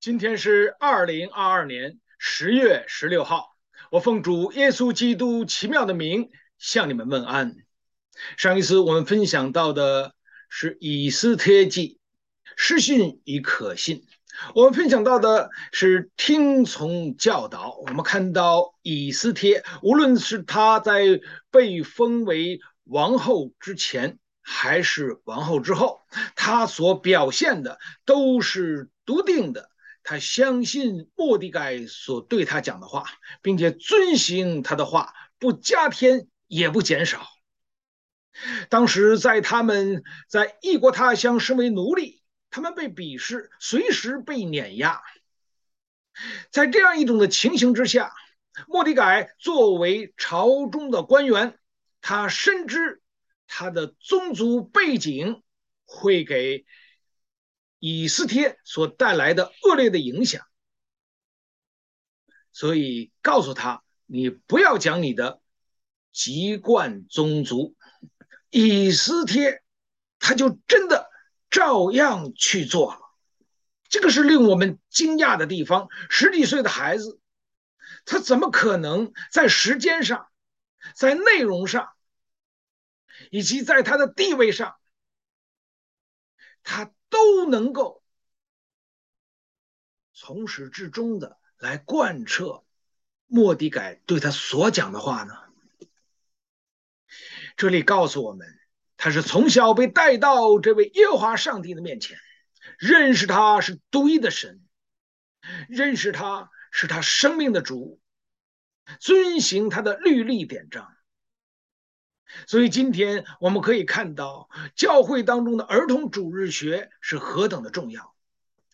今天是二零二二年十月十六号，我奉主耶稣基督奇妙的名向你们问安。上一次我们分享到的是以斯帖记，失信与可信。我们分享到的是听从教导。我们看到以斯帖，无论是他在被封为王后之前，还是王后之后，他所表现的都是笃定的。他相信莫迪改所对他讲的话，并且遵行他的话，不加添也不减少。当时在他们在异国他乡身为奴隶，他们被鄙视，随时被碾压。在这样一种的情形之下，莫迪改作为朝中的官员，他深知他的宗族背景会给。以斯帖所带来的恶劣的影响，所以告诉他：你不要讲你的籍贯宗族。以斯帖他就真的照样去做了，这个是令我们惊讶的地方。十几岁的孩子，他怎么可能在时间上、在内容上，以及在他的地位上，他？都能够从始至终的来贯彻莫迪改对他所讲的话呢？这里告诉我们，他是从小被带到这位耶和华上帝的面前，认识他是独一的神，认识他是他生命的主，遵行他的律例典章。所以今天我们可以看到，教会当中的儿童主日学是何等的重要。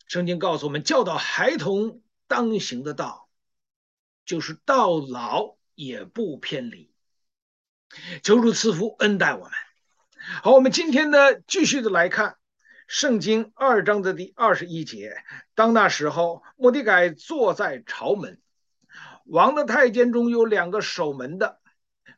圣经告诉我们，教导孩童当行的道，就是到老也不偏离。求主赐福恩待我们。好，我们今天呢，继续的来看圣经二章的第二十一节。当那时候，莫迪改坐在朝门，王的太监中有两个守门的，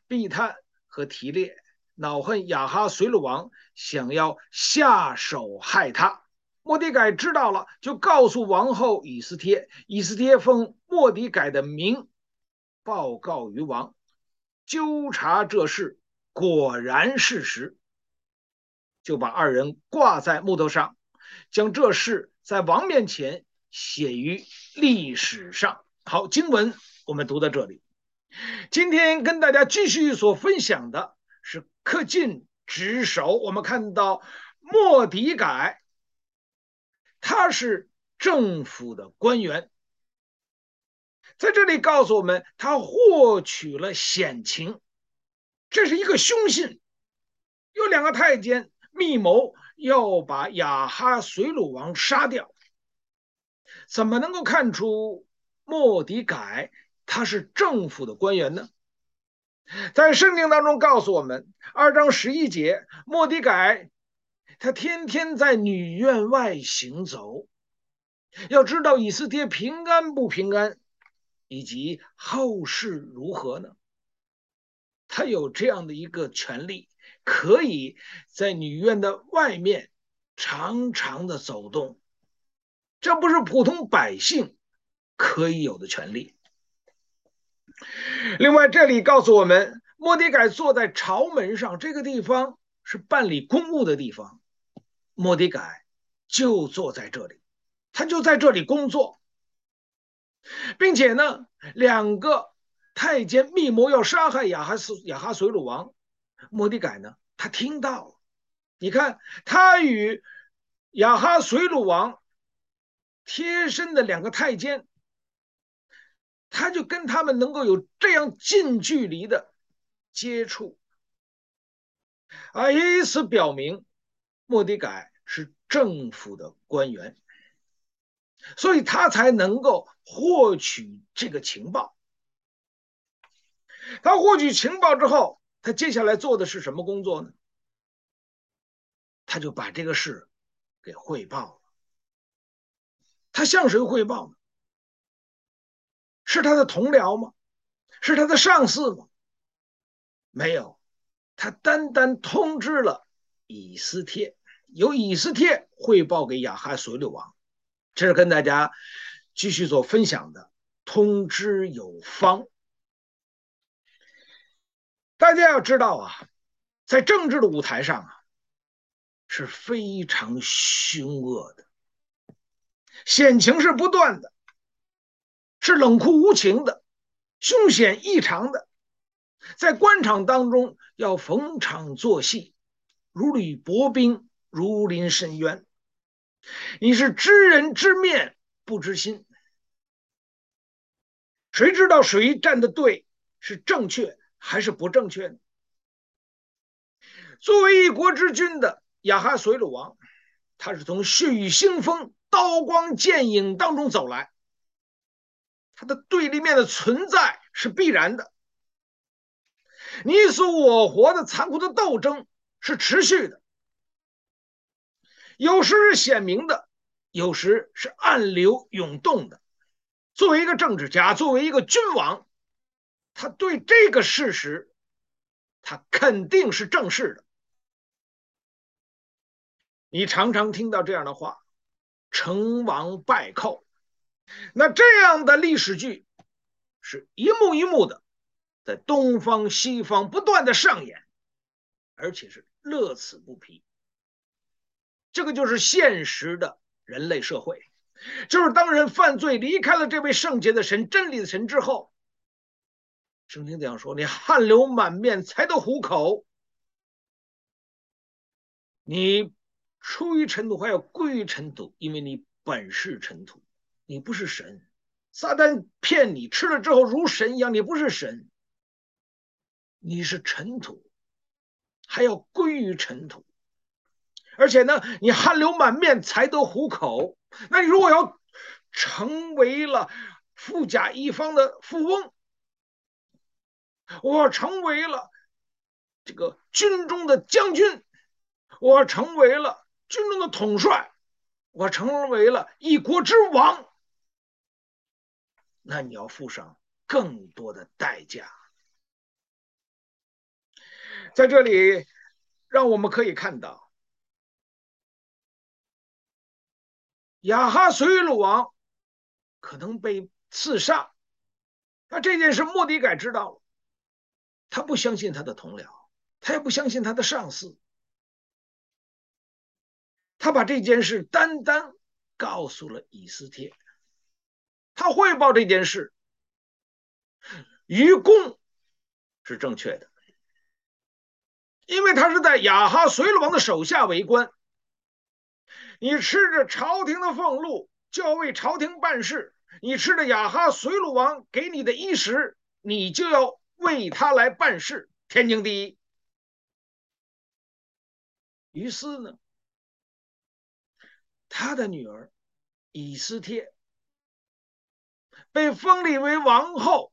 必探。和提列恼恨亚哈随鲁王，想要下手害他。莫迪改知道了，就告诉王后以斯帖。以斯帖奉莫迪改的名报告于王，纠察这事，果然事实，就把二人挂在木头上，将这事在王面前写于历史上。好，经文我们读到这里。今天跟大家继续所分享的是恪尽职守。我们看到莫迪改，他是政府的官员，在这里告诉我们，他获取了险情，这是一个凶信，有两个太监密谋要把雅哈随鲁王杀掉，怎么能够看出莫迪改？他是政府的官员呢，在圣经当中告诉我们，二章十一节，莫迪改他天天在女院外行走，要知道以斯帖平安不平安，以及后事如何呢？他有这样的一个权利，可以在女院的外面常常的走动，这不是普通百姓可以有的权利。另外，这里告诉我们，莫迪改坐在朝门上，这个地方是办理公务的地方。莫迪改就坐在这里，他就在这里工作，并且呢，两个太监密谋要杀害亚哈斯亚哈随鲁王。莫迪改呢，他听到了，你看，他与亚哈随鲁王贴身的两个太监。他就跟他们能够有这样近距离的接触，啊，以此表明莫迪改是政府的官员，所以他才能够获取这个情报。他获取情报之后，他接下来做的是什么工作呢？他就把这个事给汇报了。他向谁汇报呢？是他的同僚吗？是他的上司吗？没有，他单单通知了以斯帖，由以斯帖汇报给亚哈随鲁王。这是跟大家继续做分享的，通知有方。大家要知道啊，在政治的舞台上啊，是非常凶恶的，险情是不断的，是冷酷无情的，凶险异常的。在官场当中要逢场作戏，如履薄冰，如临深渊。你是知人知面不知心，谁知道谁站的队是正确还是不正确呢？作为一国之君的亚哈随鲁王，他是从血雨腥风、刀光剑影当中走来，他的对立面的存在是必然的，你死我活的残酷的斗争是持续的。有时是显明的，有时是暗流涌动的。作为一个政治家，作为一个君王，他对这个事实，他肯定是正视的。你常常听到这样的话：“成王败寇。”那这样的历史剧是一幕一幕的在东方西方不断的上演，而且是乐此不疲。这个就是现实的人类社会，就是当人犯罪离开了这位圣洁的神、真理的神之后，圣经这样说：你汗流满面才得糊口，你出于尘土还要归于尘土，因为你本是尘土，你不是神。撒旦骗你吃了之后如神一样，你不是神，你是尘土，还要归于尘土。而且呢，你汗流满面才得糊口。那你如果要成为了富甲一方的富翁，我成为了这个军中的将军，我成为了军中的统帅，我成为了一国之王，那你要付上更多的代价。在这里，让我们可以看到。亚哈随鲁王可能被刺杀，那这件事莫迪改知道了，他不相信他的同僚，他也不相信他的上司，他把这件事单单告诉了以斯帖，他汇报这件事，于公是正确的，因为他是在雅哈随鲁王的手下为官。你吃着朝廷的俸禄，就要为朝廷办事；你吃着雅哈随鲁王给你的衣食，你就要为他来办事，天经地义。于是呢，他的女儿以斯帖被封立为王后，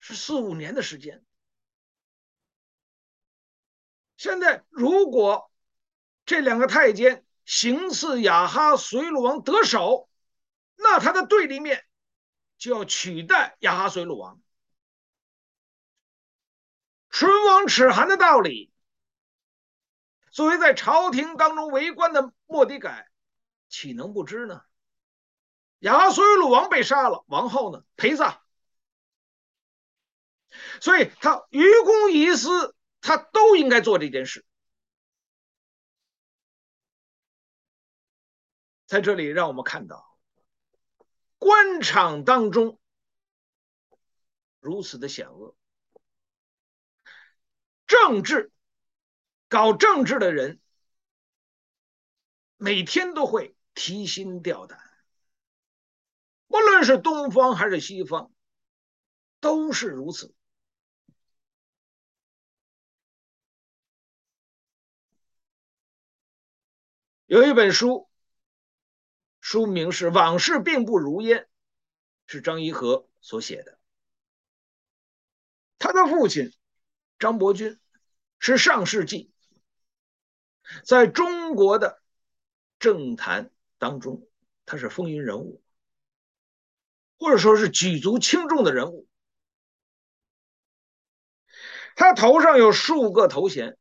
是四五年的时间。现在，如果这两个太监，行刺雅哈随鲁王得手，那他的对立面就要取代雅哈随鲁王。唇亡齿寒的道理，作为在朝廷当中为官的莫迪改，岂能不知呢？亚哈随鲁王被杀了，王后呢陪葬，所以他于公于私，他都应该做这件事。在这里，让我们看到官场当中如此的险恶，政治搞政治的人每天都会提心吊胆，无论是东方还是西方，都是如此。有一本书。书名是《往事并不如烟》，是张一和所写的。他的父亲张伯钧是上世纪在中国的政坛当中，他是风云人物，或者说是举足轻重的人物。他头上有数个头衔：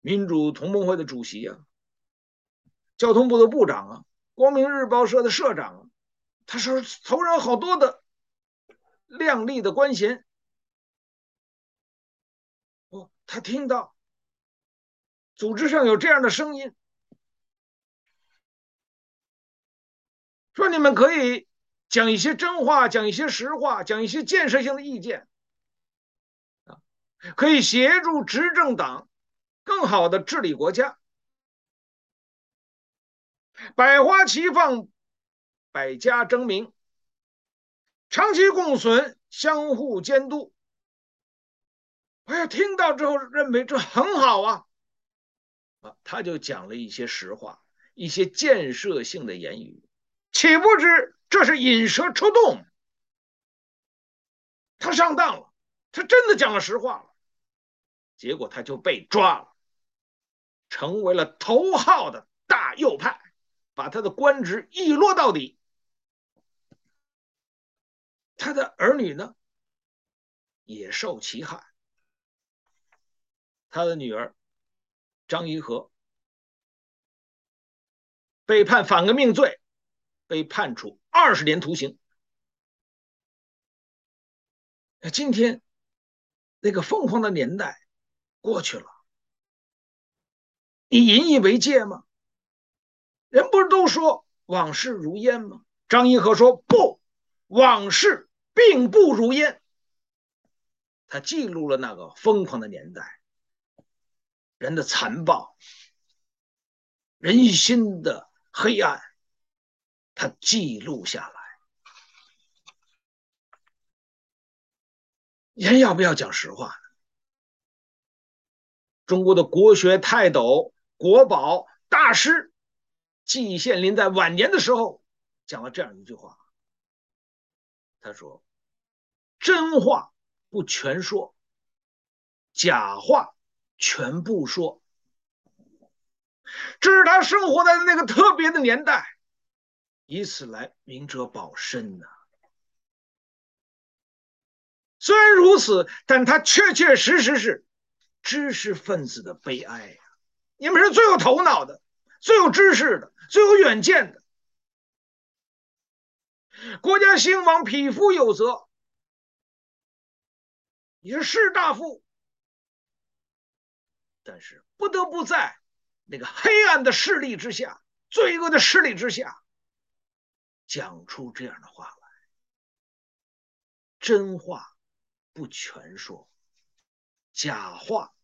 民主同盟会的主席啊。交通部的部长啊，光明日报社的社长啊，他是头上好多的亮丽的官衔。哦，他听到组织上有这样的声音，说你们可以讲一些真话，讲一些实话，讲一些建设性的意见，啊，可以协助执政党更好的治理国家。百花齐放，百家争鸣，长期共存，相互监督。哎呀，听到之后认为这很好啊，啊，他就讲了一些实话，一些建设性的言语，岂不知这是引蛇出洞，他上当了，他真的讲了实话了，结果他就被抓了，成为了头号的大右派。把他的官职一落到底，他的儿女呢，也受其害。他的女儿张怡和被判反革命罪，被判处二十年徒刑。那今天那个疯狂的年代过去了，你引以为戒吗？人不是都说往事如烟吗？张宜和说不，往事并不如烟。他记录了那个疯狂的年代，人的残暴，人心的黑暗，他记录下来。人要不要讲实话呢？中国的国学泰斗、国宝大师。季羡林在晚年的时候讲了这样一句话，他说：“真话不全说，假话全部说。”这是他生活在那个特别的年代，以此来明哲保身呐。虽然如此，但他确确实实是知识分子的悲哀呀！你们是最有头脑的。最有知识的，最有远见的，国家兴亡，匹夫有责。你是士大夫，但是不得不在那个黑暗的势力之下，罪恶的势力之下，讲出这样的话来。真话不全说，假话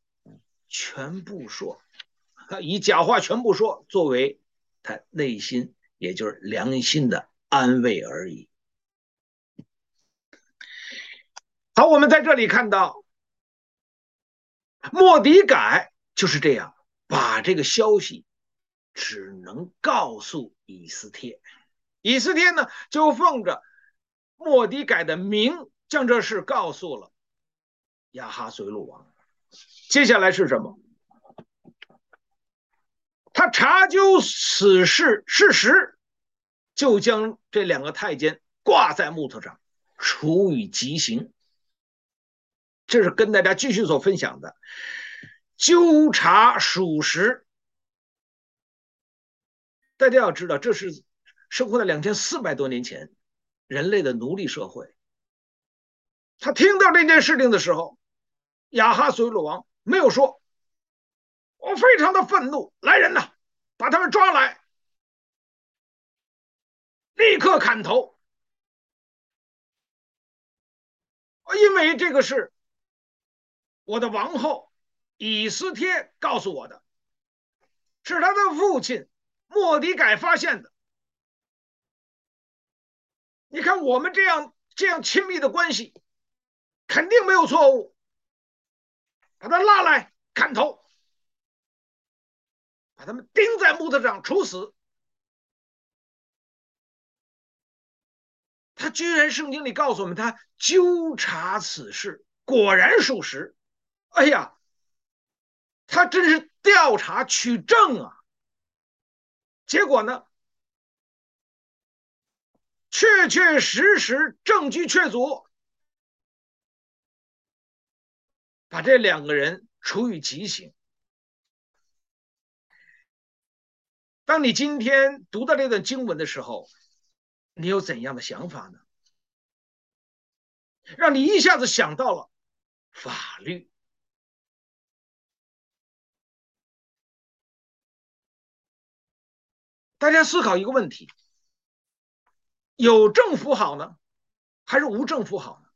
全部说。以假话全部说作为他内心，也就是良心的安慰而已。好，我们在这里看到，莫迪改就是这样把这个消息只能告诉以斯帖，以斯帖呢就奉着莫迪改的名将这事告诉了亚哈随鲁王。接下来是什么？他查究此事事实，就将这两个太监挂在木头上，处以极刑。这是跟大家继续所分享的，纠察属实。大家要知道，这是生活在两千四百多年前人类的奴隶社会。他听到这件事情的时候，亚哈随鲁王没有说。我非常的愤怒，来人呐，把他们抓来，立刻砍头。因为这个是我的王后以斯帖告诉我的，是他的父亲莫迪改发现的。你看我们这样这样亲密的关系，肯定没有错误。把他拉来砍头。把他们钉在木头上处死。他居然圣经里告诉我们，他纠察此事，果然属实。哎呀，他真是调查取证啊！结果呢，确确实实证据确凿，把这两个人处以极刑。当你今天读到这段经文的时候，你有怎样的想法呢？让你一下子想到了法律。大家思考一个问题：有政府好呢，还是无政府好呢？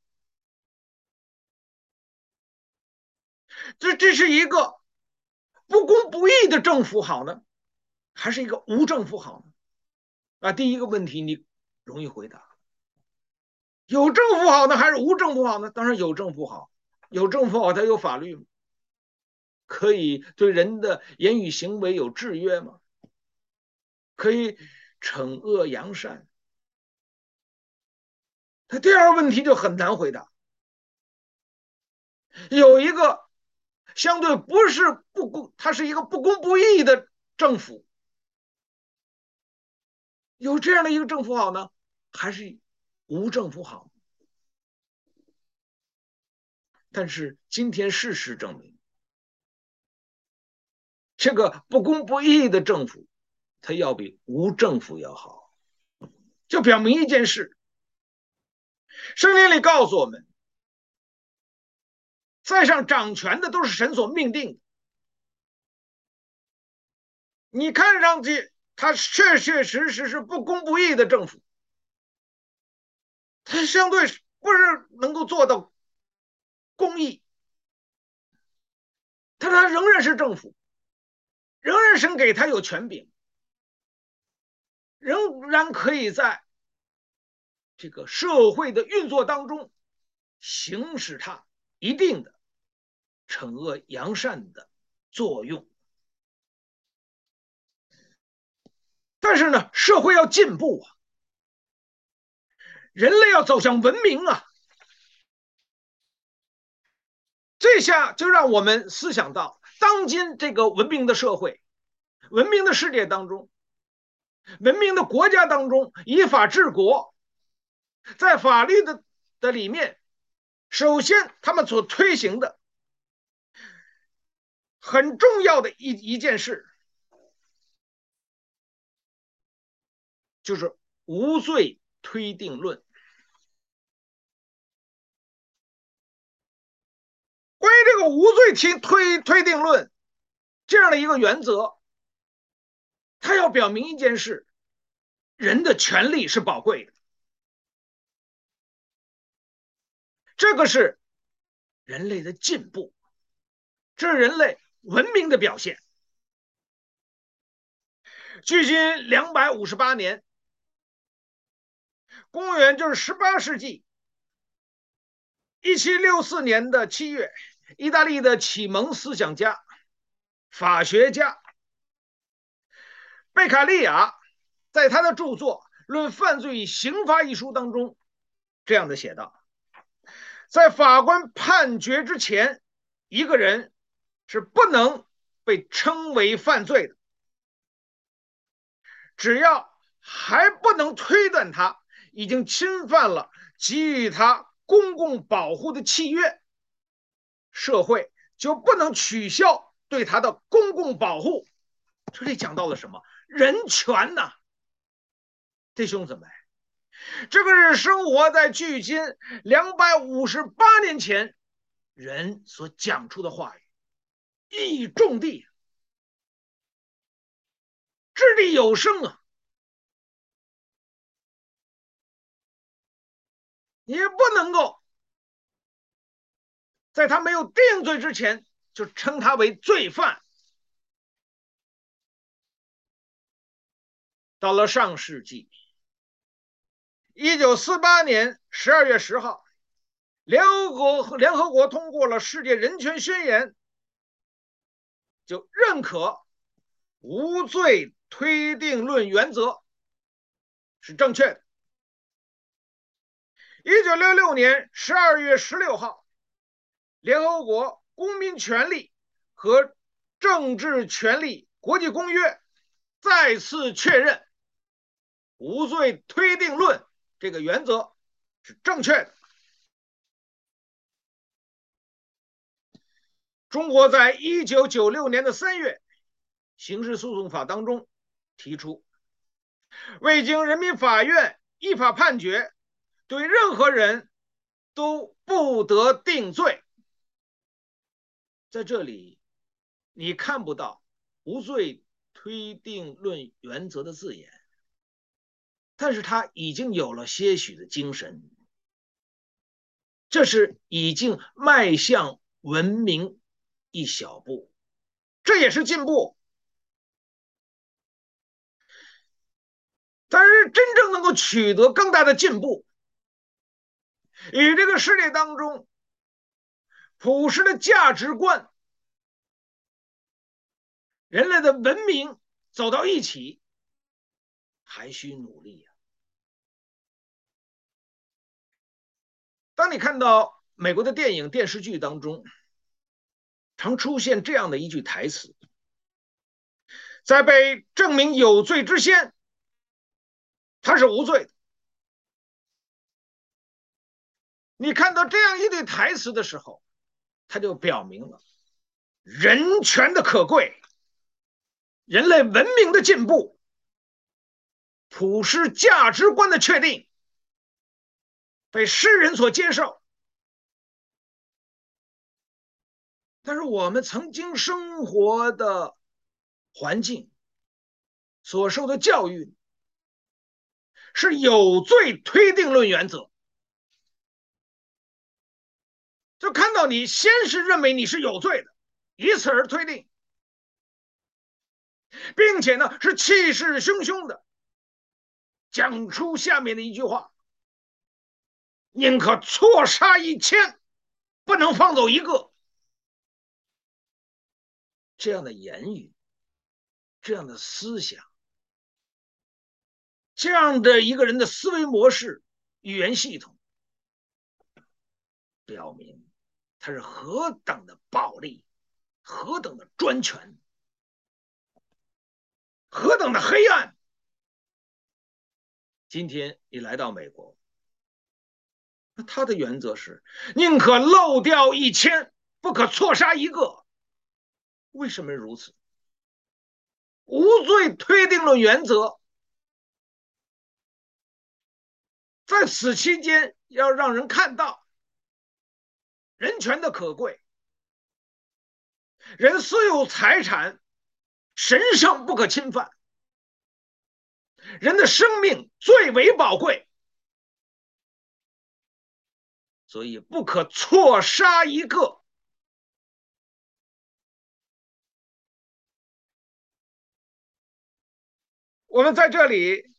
这这是一个不公不义的政府好呢，还是一个无政府好呢？啊，第一个问题你容易回答：有政府好呢，还是无政府好呢？当然有政府好，有政府好，它有法律，可以对人的言语行为有制约吗？可以惩恶扬善，他第二个问题就很难回答。有一个相对不是不公，它是一个不公不义的政府，有这样的一个政府好呢，还是无政府好？但是今天事实证明，这个不公不义的政府。它要比无政府要好，就表明一件事：圣经里告诉我们，在上掌权的都是神所命定的。你看上去他确确实实是不公不义的政府，他相对不是能够做到公义，但他仍然是政府，仍然神给他有权柄。仍然可以在这个社会的运作当中行使它一定的惩恶扬善的作用，但是呢，社会要进步啊，人类要走向文明啊，这下就让我们思想到，当今这个文明的社会、文明的世界当中。文明的国家当中，以法治国，在法律的的里面，首先他们所推行的很重要的一一件事，就是无罪推定论。关于这个无罪推推推定论这样的一个原则。他要表明一件事：人的权利是宝贵的，这个是人类的进步，这是人类文明的表现。距今两百五十八年，公元就是十八世纪一七六四年的七月，意大利的启蒙思想家、法学家。贝卡利亚在他的著作《论犯罪与刑罚》一书当中，这样的写道：在法官判决之前，一个人是不能被称为犯罪的，只要还不能推断他已经侵犯了给予他公共保护的契约，社会就不能取消对他的公共保护。这里讲到了什么？人权呐，弟兄姊妹，这个是生活在距今两百五十八年前人所讲出的话语，意义重地，掷地有声啊！也不能够在他没有定罪之前就称他为罪犯。到了上世纪，一九四八年十二月十号，联合国联合国通过了《世界人权宣言》，就认可无罪推定论原则是正确的。一九六六年十二月十六号，联合国公民权利和政治权利国际公约再次确认。无罪推定论这个原则是正确的。中国在一九九六年的三月，刑事诉讼法当中提出，未经人民法院依法判决，对任何人都不得定罪。在这里，你看不到无罪推定论原则的字眼，但是他已经有了些许的精神，这是已经迈向文明一小步，这也是进步。但是真正能够取得更大的进步，与这个世界当中普世的价值观、人类的文明走到一起，还需努力呀。当你看到美国的电影、电视剧当中，常出现这样的一句台词：“在被证明有罪之前。”他是无罪的。你看到这样一对台词的时候，他就表明了人权的可贵、人类文明的进步、普世价值观的确定，被世人所接受。但是我们曾经生活的环境、所受的教育。是有罪推定论原则，就看到你先是认为你是有罪的，以此而推定，并且呢是气势汹汹的讲出下面的一句话：宁可错杀一千，不能放走一个。这样的言语，这样的思想。这样的一个人的思维模式、语言系统，表明他是何等的暴力，何等的专权，何等的黑暗。今天你来到美国，他的原则是宁可漏掉一千，不可错杀一个。为什么如此？无罪推定论原则。在此期间，要让人看到人权的可贵，人私有财产神圣不可侵犯，人的生命最为宝贵，所以不可错杀一个。我们在这里，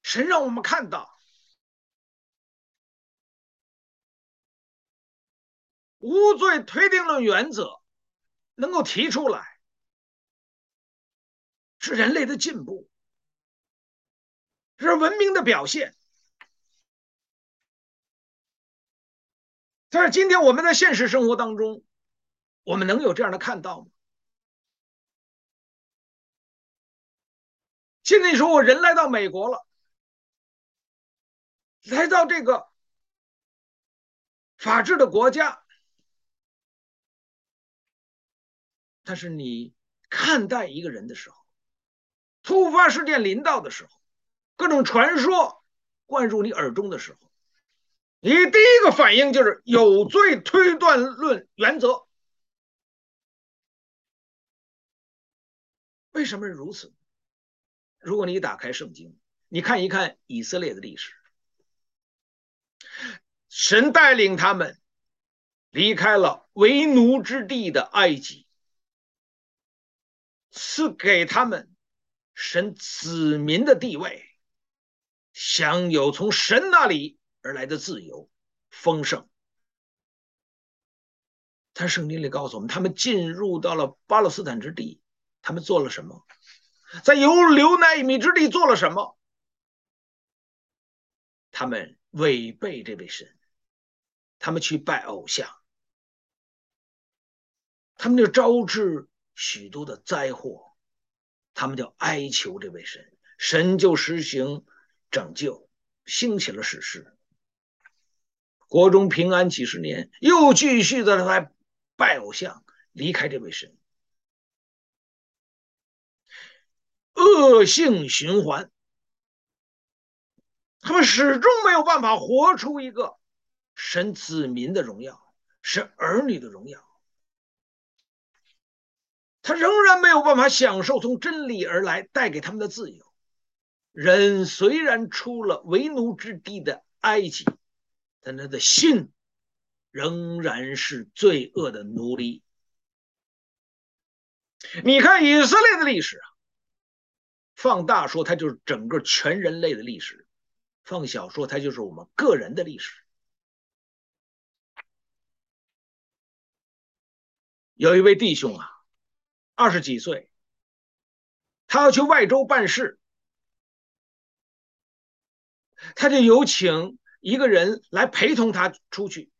神让我们看到。无罪推定论原则能够提出来，是人类的进步，是文明的表现。但是今天我们在现实生活当中，我们能有这样的看到吗？现在你说我人来到美国了，来到这个法治的国家。但是你看待一个人的时候，突发事件临到的时候，各种传说灌入你耳中的时候，你第一个反应就是有罪推断论原则。为什么如此？如果你打开圣经，你看一看以色列的历史，神带领他们离开了为奴之地的埃及。赐给他们神子民的地位，享有从神那里而来的自由丰盛。他圣经里告诉我们，他们进入到了巴勒斯坦之地，他们做了什么？在犹流奈米之地做了什么？他们违背这位神，他们去拜偶像，他们就招致。许多的灾祸，他们就哀求这位神，神就实行拯救，兴起了史诗，国中平安几十年，又继续的来拜偶像，离开这位神，恶性循环，他们始终没有办法活出一个神子民的荣耀，神儿女的荣耀。他仍然没有办法享受从真理而来带给他们的自由。人虽然出了为奴之地的埃及，但他的心仍然是罪恶的奴隶。你看以色列的历史啊，放大说它就是整个全人类的历史；放小说它就是我们个人的历史。有一位弟兄啊，二十几岁，他要去外州办事。他就有请一个人来陪同他出去，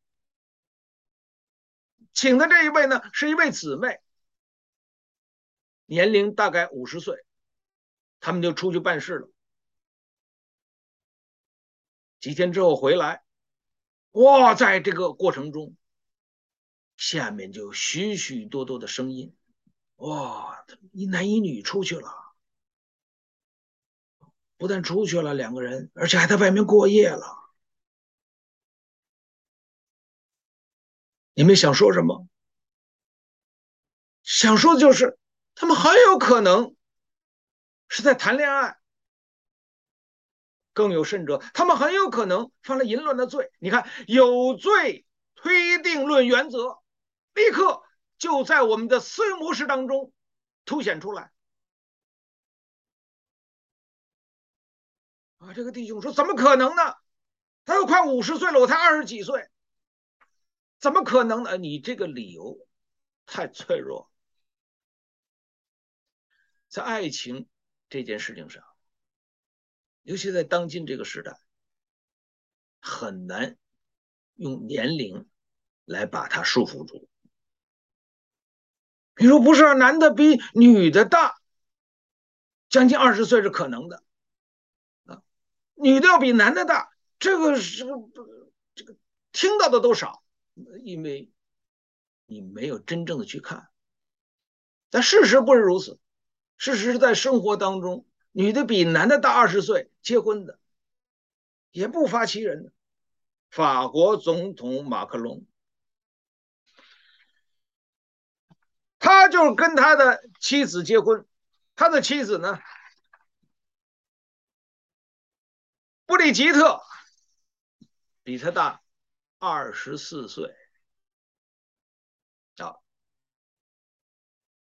请的这一位呢，是一位姊妹，年龄大概五十岁，他们就出去办事了。几天之后回来，哇，在这个过程中，下面就许许多多的声音，哇，一男一女出去了。不但出去了两个人，而且还在外面过夜了。你们想说什么？想说的就是，他们很有可能是在谈恋爱。更有甚者，他们很有可能犯了淫乱的罪。你看，有罪推定论原则，立刻就在我们的思维模式当中凸显出来。啊，这个弟兄说：“怎么可能呢？他都快五十岁了，我才二十几岁，怎么可能呢？你这个理由太脆弱。在爱情这件事情上，尤其在当今这个时代，很难用年龄来把它束缚住。你说不是，男的比女的大将近二十岁是可能的啊。”女的要比男的大，这个是这个听到的都少，因为你没有真正的去看。但事实不是如此，事实是在生活当中，女的比男的大二十岁结婚的也不乏其人。法国总统马克龙，他就跟他的妻子结婚，他的妻子呢？布里吉特比他大二十四岁啊。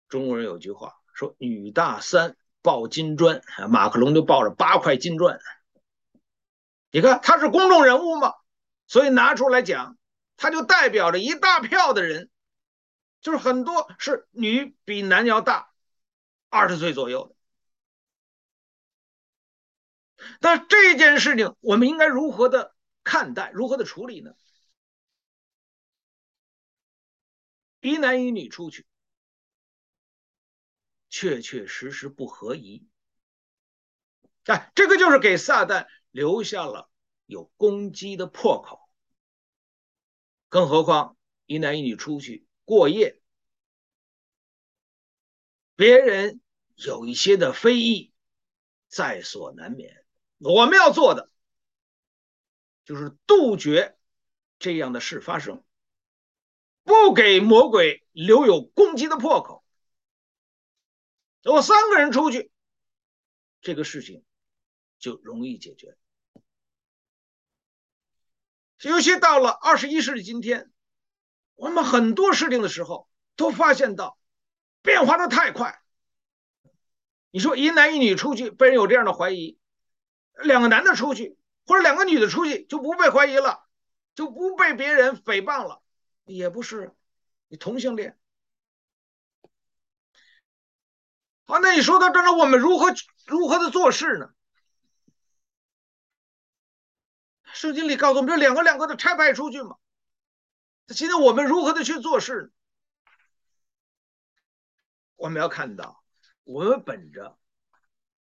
中国人有句话说：“女大三抱金砖。”马克龙就抱着八块金砖。你看他是公众人物嘛，所以拿出来讲，他就代表着一大票的人，就是很多是女比男要大二十岁左右的。但这件事情，我们应该如何的看待，如何的处理呢？一男一女出去，确确实实不合宜。哎，这个就是给撒旦留下了有攻击的破口。更何况一男一女出去过夜，别人有一些的非议，在所难免。我们要做的就是杜绝这样的事发生，不给魔鬼留有攻击的破口。我三个人出去，这个事情就容易解决。尤其到了二十一世纪今天，我们很多事情的时候都发现到变化的太快。你说一男一女出去，被人有这样的怀疑。两个男的出去，或者两个女的出去，就不被怀疑了，就不被别人诽谤了，也不是你同性恋。好，那你说到这儿，我们如何如何的做事呢？圣经里告诉我们，这两个两个的拆派出去嘛。现在我们如何的去做事？我们要看到，我们本着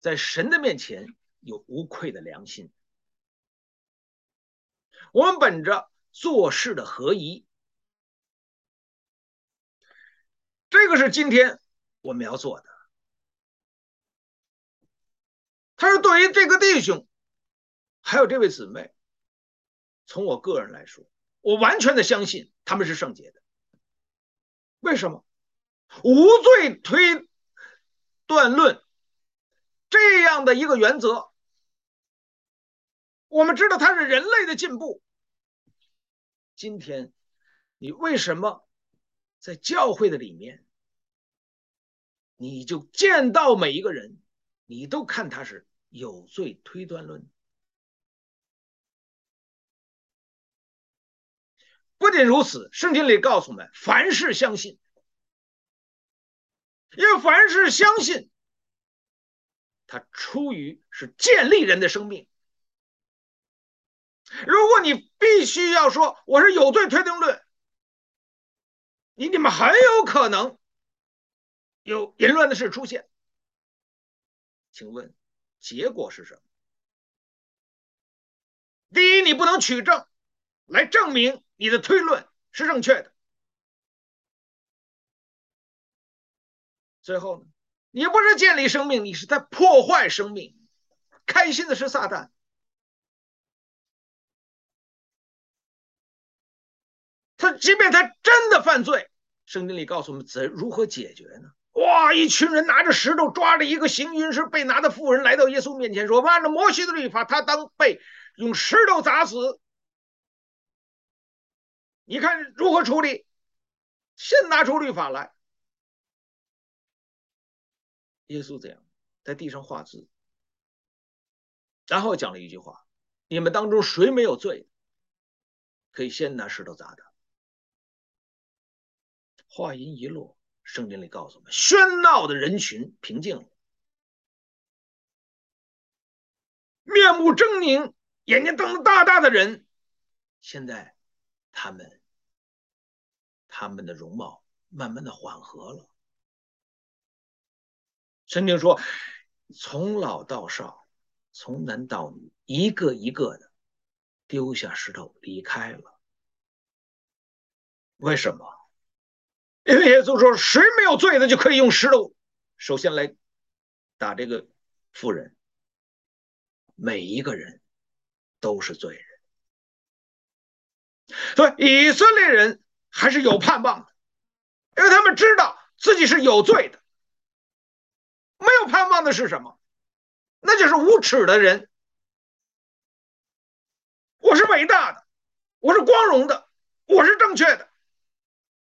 在神的面前。有无愧的良心，我们本着做事的合宜，这个是今天我们要做的。他说：“对于这个弟兄，还有这位姊妹，从我个人来说，我完全的相信他们是圣洁的。为什么？无罪推断论这样的一个原则，我们知道它是人类的进步。今天，你为什么在教会的里面，你就见到每一个人，你都看他是？”有罪推断论。不仅如此，圣经里告诉我们，凡事相信，因为凡事相信，它出于是建立人的生命。如果你必须要说我是有罪推定论，你你们很有可能有淫乱的事出现。请问？结果是什么？第一，你不能取证来证明你的推论是正确的。最后呢，你不是建立生命，你是在破坏生命。开心的是撒旦，他即便他真的犯罪，圣经里告诉我们怎如何解决呢？哇！一群人拿着石头抓着一个行淫时被拿的妇人来到耶稣面前，说：“按照摩西的律法，他当被用石头砸死。你看如何处理？先拿出律法来。”耶稣这样在地上画字，然后讲了一句话：“你们当中谁没有罪，可以先拿石头砸他。”话音一落。圣经里告诉我们，喧闹的人群平静了，面目狰狞、眼睛瞪得大大的人，现在他们他们的容貌慢慢的缓和了。圣经说，从老到少，从男到女，一个一个的丢下石头离开了。为什么？因为耶稣说：“谁没有罪的，就可以用石头，首先来打这个妇人。每一个人都是罪人，所以以色列人还是有盼望的，因为他们知道自己是有罪的。没有盼望的是什么？那就是无耻的人。我是伟大的，我是光荣的，我是正确的。”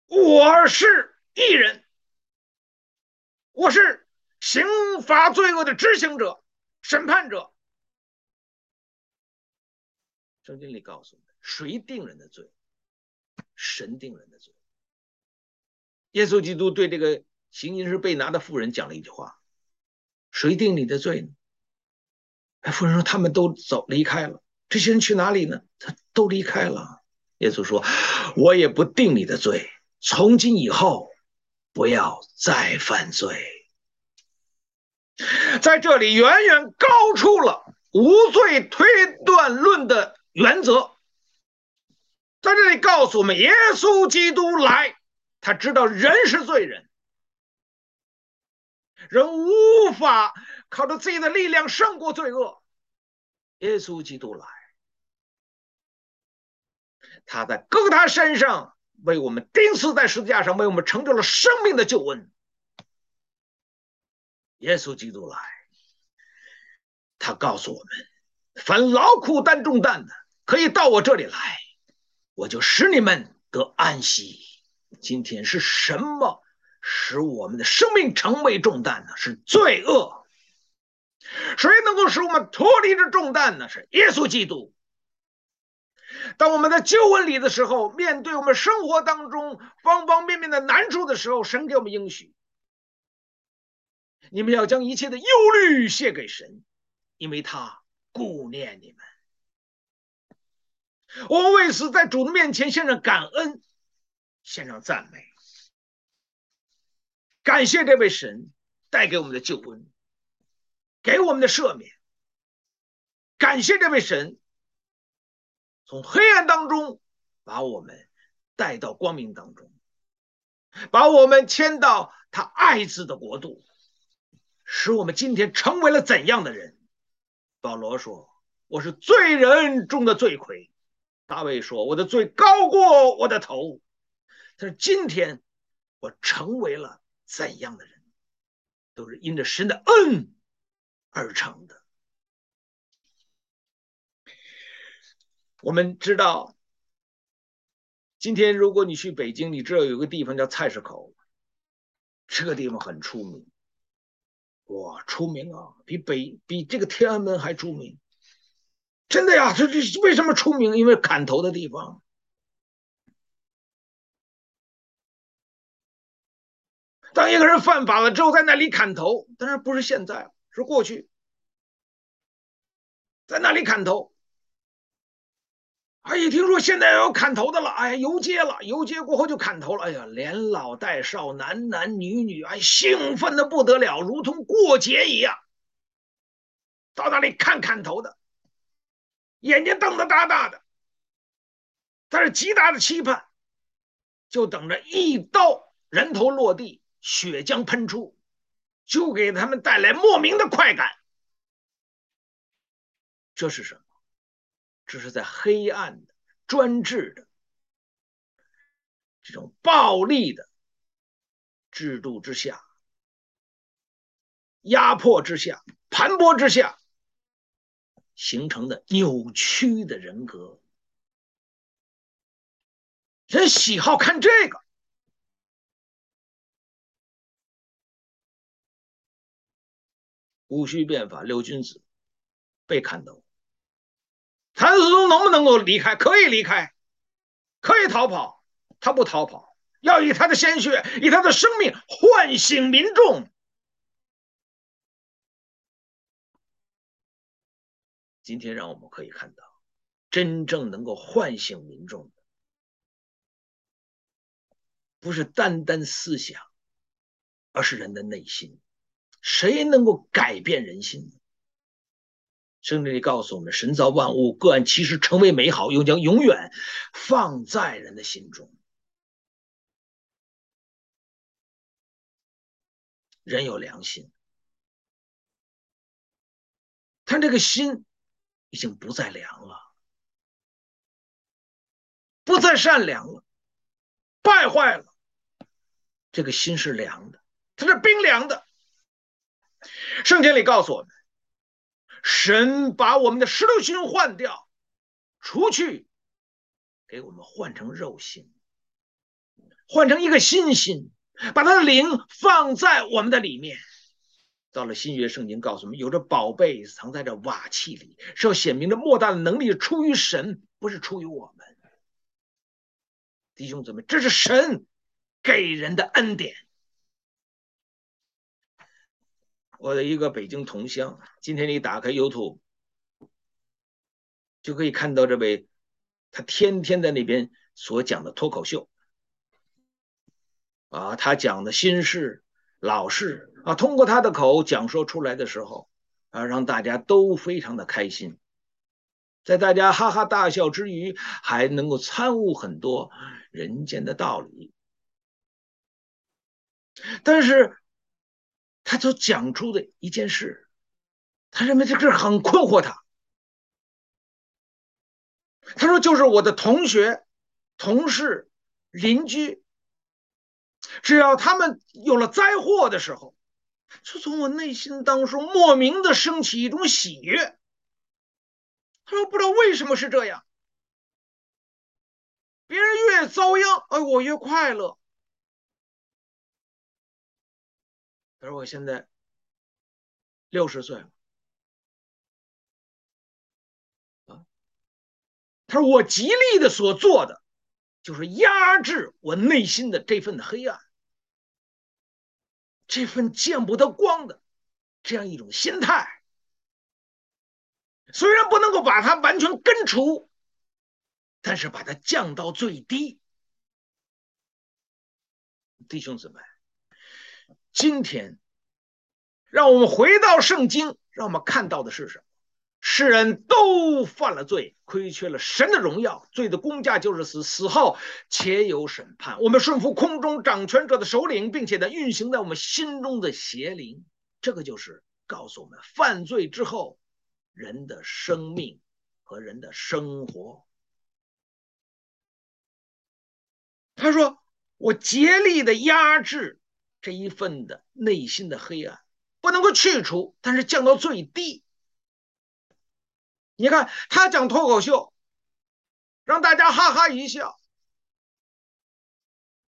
我是义人，我是刑罚罪恶的执行者、审判者。圣经里告诉我们，谁定人的罪？神定人的罪。耶稣基督对这个行淫时被拿的妇人讲了一句话：“谁定你的罪呢？”哎，妇人说：“他们都走离开了。这些人去哪里呢？他都离开了。”耶稣说：“我也不定你的罪。”从今以后，不要再犯罪。在这里，远远高出了无罪推断论的原则。在这里告诉我们，耶稣基督来，他知道人是罪人，人无法靠着自己的力量胜过罪恶。耶稣基督来，他在各他身上。为我们钉死在十字架上，为我们成就了生命的救恩。耶稣基督来，他告诉我们：凡劳苦担重担的，可以到我这里来，我就使你们得安息。今天是什么使我们的生命成为重担呢？是罪恶。谁能够使我们脱离这重担呢？是耶稣基督。当我们在救恩里的时候，面对我们生活当中方方面面的难处的时候，神给我们应许：你们要将一切的忧虑卸给神，因为他顾念你们。我们为此在主的面前献上感恩，献上赞美，感谢这位神带给我们的救恩，给我们的赦免，感谢这位神。从黑暗当中把我们带到光明当中，把我们迁到他爱子的国度，使我们今天成为了怎样的人？保罗说：“我是罪人中的罪魁。”大卫说：“我的罪高过我的头。”但是今天我成为了怎样的人，都是因着神的恩而成的。我们知道，今天如果你去北京，你知道有个地方叫菜市口，这个地方很出名，哇，出名啊，比北比这个天安门还出名，真的呀！这这为什么出名？因为砍头的地方。当一个人犯法了之后，在那里砍头，当然不是现在，是过去，在那里砍头。哎，一听说现在要砍头的了，哎，游街了，游街过后就砍头了，哎呀，连老带少，男男女女，哎，兴奋的不得了，如同过节一样，到那里看砍头的，眼睛瞪得大大的，但是极大的期盼，就等着一刀人头落地，血浆喷出，就给他们带来莫名的快感。这是什么？这是在黑暗的、专制的、这种暴力的制度之下、压迫之下、盘剥之下形成的扭曲的人格。人喜好看这个。戊戌变法，六君子被砍头。谭嗣宗能不能够离开？可以离开，可以逃跑。他不逃跑，要以他的鲜血，以他的生命唤醒民众。今天，让我们可以看到，真正能够唤醒民众的，不是单单思想，而是人的内心。谁能够改变人心呢？圣经里告诉我们：神造万物，各按其实成为美好，又将永远放在人的心中。人有良心，他这个心已经不再凉了，不再善良了，败坏了。这个心是凉的，它是冰凉的。圣经里告诉我们。神把我们的石头心换掉，除去，给我们换成肉心，换成一个新心，把他的灵放在我们的里面。到了新约，圣经告诉我们，有着宝贝藏在这瓦器里，是要显明这莫大的能力出于神，不是出于我们。弟兄姊妹，这是神给人的恩典。我的一个北京同乡，今天你打开 YouTube，就可以看到这位，他天天在那边所讲的脱口秀，啊，他讲的心事、老事啊，通过他的口讲说出来的时候，啊，让大家都非常的开心，在大家哈哈大笑之余，还能够参悟很多人间的道理，但是。他所讲出的一件事，他认为这个事很困惑他。他说：“就是我的同学、同事、邻居，只要他们有了灾祸的时候，就从我内心当中莫名的升起一种喜悦。”他说：“不知道为什么是这样，别人越遭殃，哎，我越快乐。”而我现在六十岁了，啊，他说我极力的所做的就是压制我内心的这份黑暗，这份见不得光的这样一种心态，虽然不能够把它完全根除，但是把它降到最低，弟兄姊妹。今天，让我们回到圣经，让我们看到的是什么？世人都犯了罪，亏缺了神的荣耀，罪的工价就是死，死后且有审判。我们顺服空中掌权者的首领，并且呢，运行在我们心中的邪灵，这个就是告诉我们，犯罪之后人的生命和人的生活。他说：“我竭力的压制这一份的内心的黑暗，不能够去除，但是降到最低。你看他讲脱口秀，让大家哈哈一笑，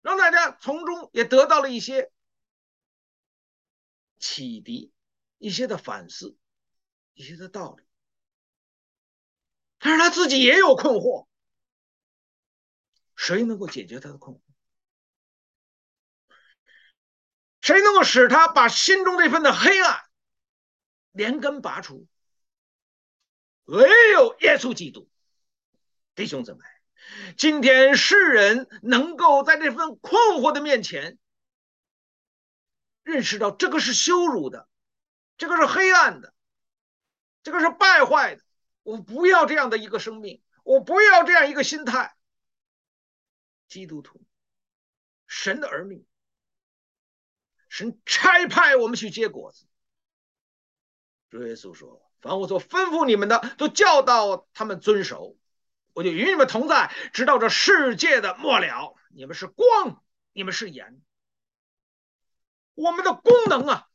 让大家从中也得到了一些启迪，一些的反思，一些的道理。但是他自己也有困惑。”谁能够解决他的困惑？谁能够使他把心中这份的黑暗连根拔除？唯有耶稣基督。弟兄姊妹，今天世人能够在这份困惑的面前认识到这个是羞辱的，这个是黑暗的，这个是败坏的。我不要这样的一个生命，我不要这样一个心态。基督徒，神的儿女，神差派我们去结果子。主耶稣说：“凡我所吩咐你们的，都教导他们遵守。我就与你们同在，直到这世界的末了。你们是光，你们是盐。我们的功能啊，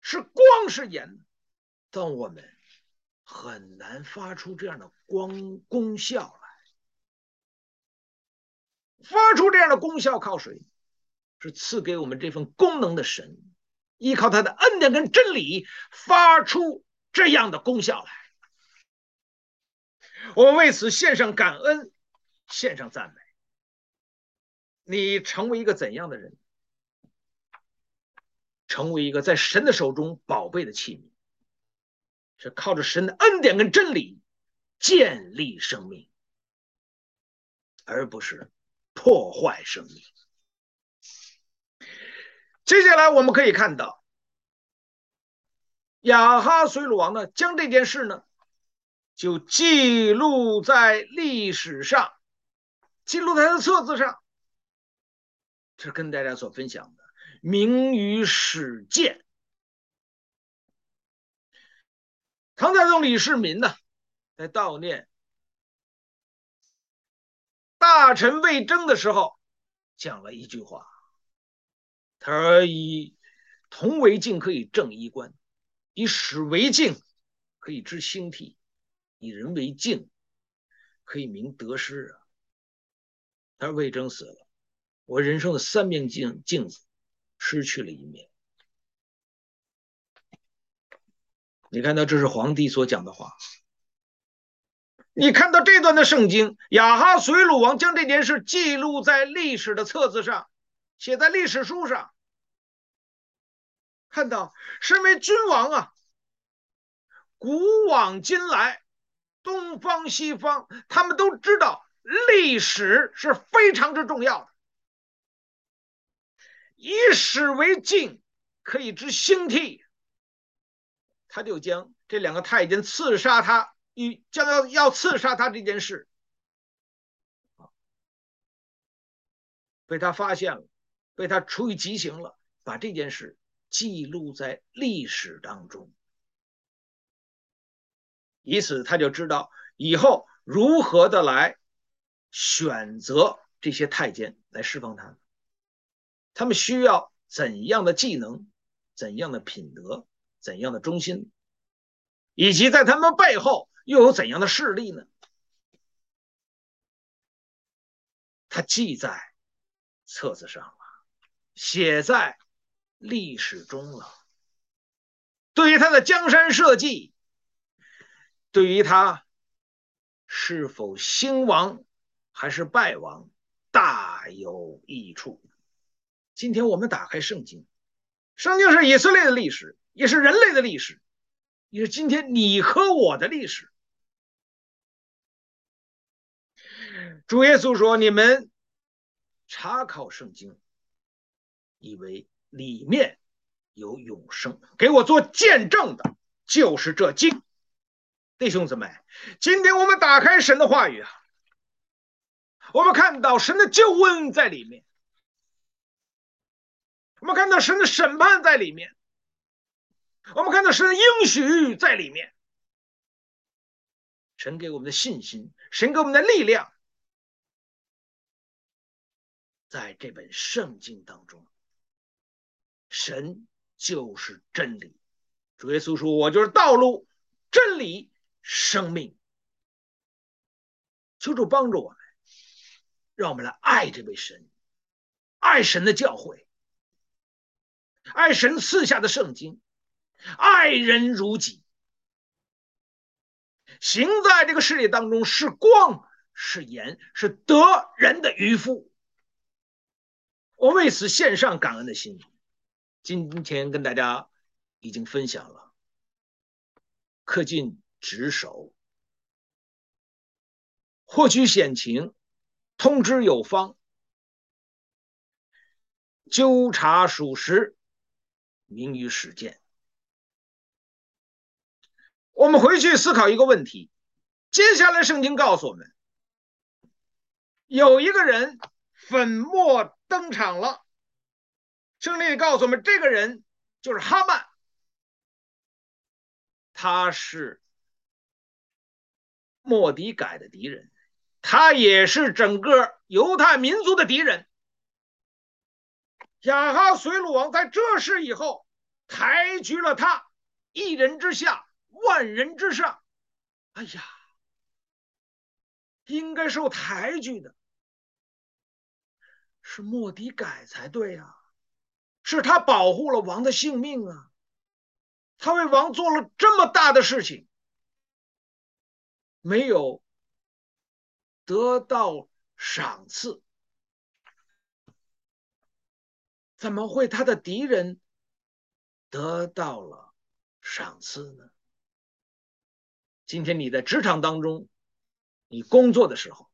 是光是盐，但我们很难发出这样的光功效来。”发出这样的功效靠谁？是赐给我们这份功能的神，依靠他的恩典跟真理，发出这样的功效来。我们为此献上感恩，献上赞美。你成为一个怎样的人？成为一个在神的手中宝贝的器皿，是靠着神的恩典跟真理建立生命，而不是。破坏生命。接下来我们可以看到，亚哈随鲁王呢，将这件事呢，就记录在历史上，记录在他的册子上。这是跟大家所分享的，名于史鉴。唐太宗李世民呢，在悼念。大臣魏征的时候，讲了一句话：“而以铜为镜，可以正衣冠；以史为镜，可以知兴替；以人为镜，可以明得失。”啊，他说魏征死了，我人生的三面镜镜子失去了一面。你看到这是皇帝所讲的话。你看到这段的圣经，亚哈随鲁王将这件事记录在历史的册子上，写在历史书上。看到身为君王啊，古往今来，东方西方，他们都知道历史是非常之重要的。以史为镜，可以知兴替。他就将这两个太监刺杀他。与将要要刺杀他这件事，被他发现了，被他处以极刑了，把这件事记录在历史当中，以此他就知道以后如何的来选择这些太监来释放他，他们需要怎样的技能，怎样的品德，怎样的忠心，以及在他们背后。又有怎样的势力呢？他记在册子上了，写在历史中了。对于他的江山社稷，对于他是否兴亡还是败亡，大有益处。今天我们打开圣经，圣经是以色列的历史，也是人类的历史，也是今天你和我的历史。主耶稣说：“你们查考圣经，以为里面有永生，给我做见证的，就是这经。”弟兄姊妹，今天我们打开神的话语啊，我们看到神的救恩在里面，我们看到神的审判在里面，我们看到神的应许在里面，神给我们的信心，神给我们的力量，在这本圣经当中，神就是真理。主耶稣说：“我就是道路、真理、生命。”求主帮助我们，让我们来爱这位神，爱神的教诲，爱神赐下的圣经，爱人如己。行在这个世界当中，是光，是盐，是得人的渔夫。我为此献上感恩的心。今天跟大家已经分享了，恪尽职守。获取险情，通知有方，纠察属实，明于实践。我们回去思考一个问题：接下来圣经告诉我们，有一个人粉墨登场了。圣经告诉我们，这个人就是哈曼，他是莫迪改的敌人。他也是整个犹太民族的敌人。亚哈随鲁王在这事以后，抬举了他，一人之下，万人之上。哎呀，应该受抬举的是莫迪改才对呀，是他保护了王的性命啊，他为王做了这么大的事情，没有。得到赏赐，怎么会他的敌人得到了赏赐呢？今天你在职场当中，你工作的时候，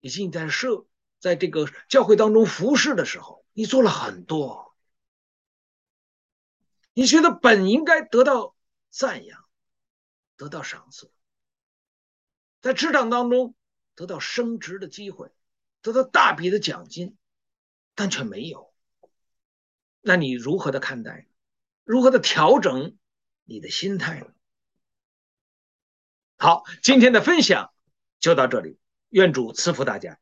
以及你在社，在这个教会当中服侍的时候，你做了很多，你觉得本应该得到赞扬，得到赏赐。在职场当中得到升职的机会，得到大笔的奖金，但却没有。那你如何的看待？如何的调整你的心态呢？好，今天的分享就到这里，愿主赐福大家。